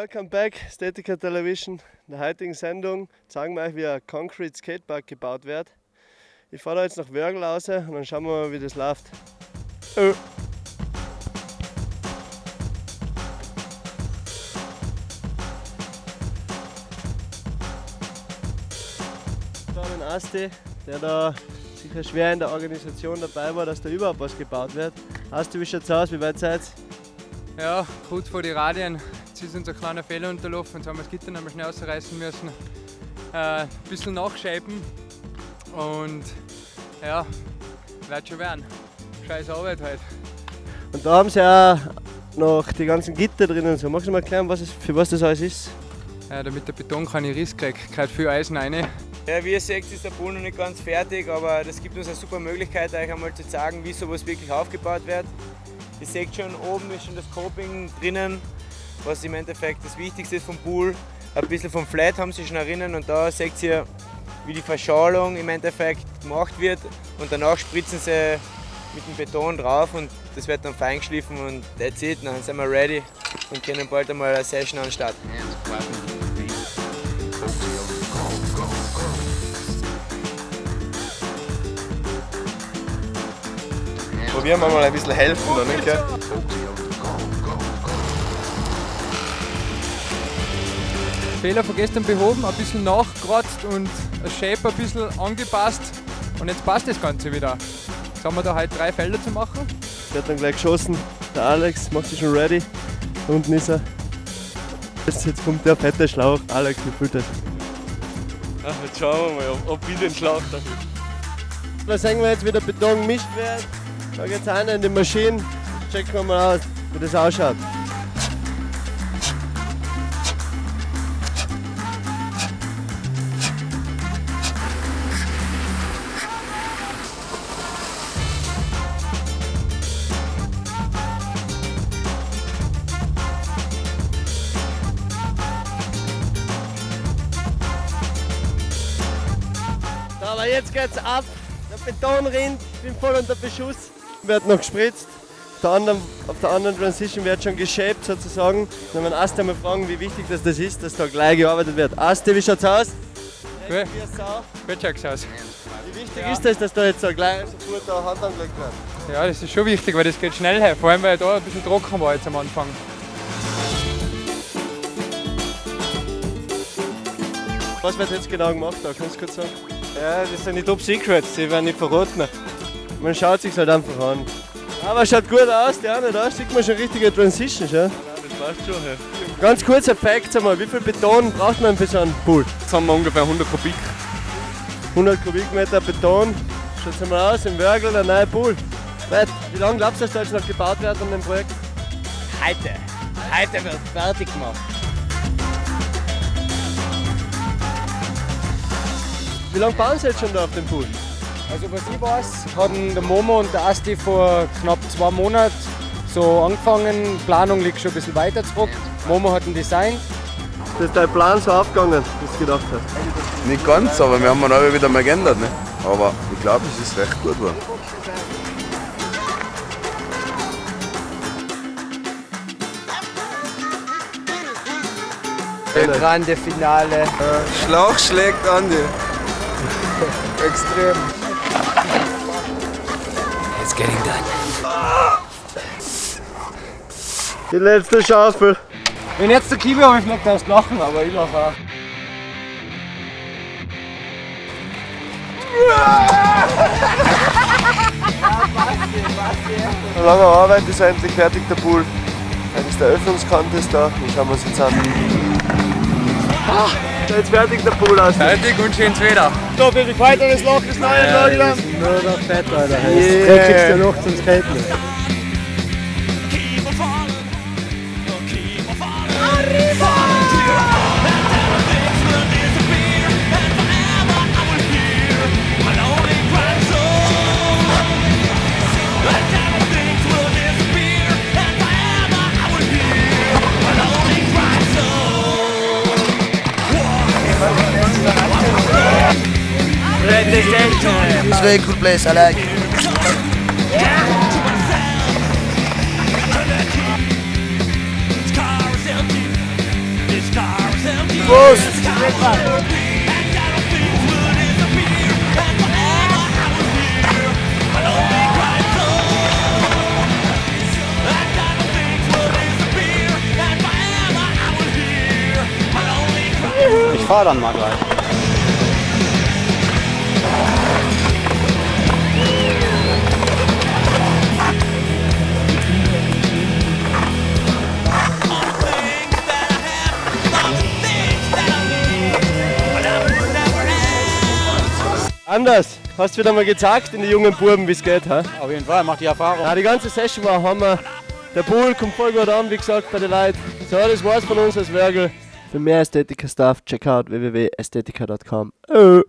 Welcome back, Statica Television. In der heutigen Sendung zeigen wir euch, wie ein Concrete Skatepark gebaut wird. Ich fahre jetzt nach Wörgl raus und dann schauen wir mal, wie das läuft. Oh. Da den Asti, der da sicher schwer in der Organisation dabei war, dass da überhaupt was gebaut wird. Asti, wie schaut's aus? Wie weit seid Ja, kurz vor die Radien. Jetzt ist uns ein kleiner Fehler unterlaufen. Jetzt haben wir das Gitter nochmal schnell ausreißen müssen. Äh, ein bisschen nachscheiben. Und ja, wird schon werden. Scheiß Arbeit halt. Und da haben sie auch noch die ganzen Gitter drin und so. Magst du mal erklären, was es, für was das alles ist? Ja, damit der Beton keine Riss kriegt, gehört viel Eisen rein. Ja, wie ihr seht, ist der Pool noch nicht ganz fertig, aber das gibt uns eine super Möglichkeit, euch einmal zu zeigen, wie sowas wirklich aufgebaut wird. Ihr seht schon, oben ist schon das Coping drinnen, was im Endeffekt das Wichtigste ist vom Pool. Ein bisschen vom Flat haben sie schon erinnern und da seht ihr, wie die Verschalung im Endeffekt gemacht wird und danach spritzen sie mit dem Beton drauf und das wird dann fein geschliffen und that's it, dann sind wir ready und können bald einmal eine Session anstarten. Probieren wir mal ein bisschen helfen, da, nicht? Gell? Fehler von gestern behoben, ein bisschen nachgeratzt und das Shape ein bisschen angepasst. Und jetzt passt das Ganze wieder. Jetzt haben wir da halt drei Felder zu machen. Wird dann gleich geschossen. Der Alex macht sich schon ready. Da unten ist er. Jetzt, kommt der fette Schlauch. Alex, wie fühlt das? Ach, jetzt schauen wir mal, ob, ob ich den Schlauch da. Da sehen wir jetzt, wie der Beton gemischt wird. Da geht's einer in die Maschine. Checken wir mal aus, wie das ausschaut. Aber jetzt geht's ab. Der Beton rinnt, ich bin voll unter Beschuss. Wird noch gespritzt. Auf der anderen, auf der anderen Transition wird schon geshaped sozusagen. Dann werden Asti mal fragen, wie wichtig das, das ist, dass da gleich gearbeitet wird. Asti, wie schaut's aus? Gut. Gut schaut's aus. Wie wichtig ist das, dass da jetzt so gleich sofort da Hand angelegt wird? Ja, das ist schon wichtig, weil das geht schnell her. Vor allem, weil da ein bisschen trocken war jetzt am Anfang. Was wird jetzt genau gemacht da? Kannst du kurz sagen? Ja, das sind die Top Secrets, die werden nicht verraten. Man schaut sich halt einfach an. Aber schaut gut aus, die eine da sieht man schon richtige Transition. Schon. Ja, das passt schon. Ja. Ganz kurzer Fact, sag mal, wie viel Beton braucht man für so einen Pool? Jetzt haben wir ungefähr 100 Kubik. 100 Kubikmeter Beton. Schaut mal aus, im Wörgl der neue Pool. Weit, wie lange glaubst du, dass da jetzt noch gebaut wird an dem Projekt? Heute, heute wird fertig gemacht. Wie lange bauen sie jetzt schon da auf dem Pool? Also was ich weiß, hatten der Momo und der Asti vor knapp zwei Monaten so angefangen. Planung liegt schon ein bisschen weiter zurück. Momo hat ein Design. Ist dein Plan so aufgegangen, wie du gedacht hast? Nicht ganz, aber wir haben ihn auch wieder mal geändert. Ne? Aber ich glaube, es ist recht gut geworden. Grande Finale. Schlauch schlägt an dir. Extrem. Die letzte Schaufel. Wenn jetzt der Kiwi habe ich vielleicht erst lachen, aber ich lache auch. Nach langer Arbeit ist endlich fertig der Pool. Jetzt ist der Öffnungskante ist da. Den schauen wir uns jetzt an. Ah, da ist fertig der Pool aus. Fertig und schönes Wetter. So, wie viel weiter das Loch ist neue ja, wieder. Nur noch fett, Alter. Yeah. Da kriegst du noch zum Skaten. It's a very cool place, I like. Ich fahre dann mal gleich. Anders, hast du wieder mal gezeigt in die jungen Buben, wie es geht, ha? Auf jeden Fall, macht die Erfahrung. Ja, die ganze Session war Hammer. Der Pool kommt voll gut an, wie gesagt, bei den Leuten. So, das war's von uns als Wergel. Für mehr Ästhetiker-Stuff, check out www.ästhetiker.com. Oh.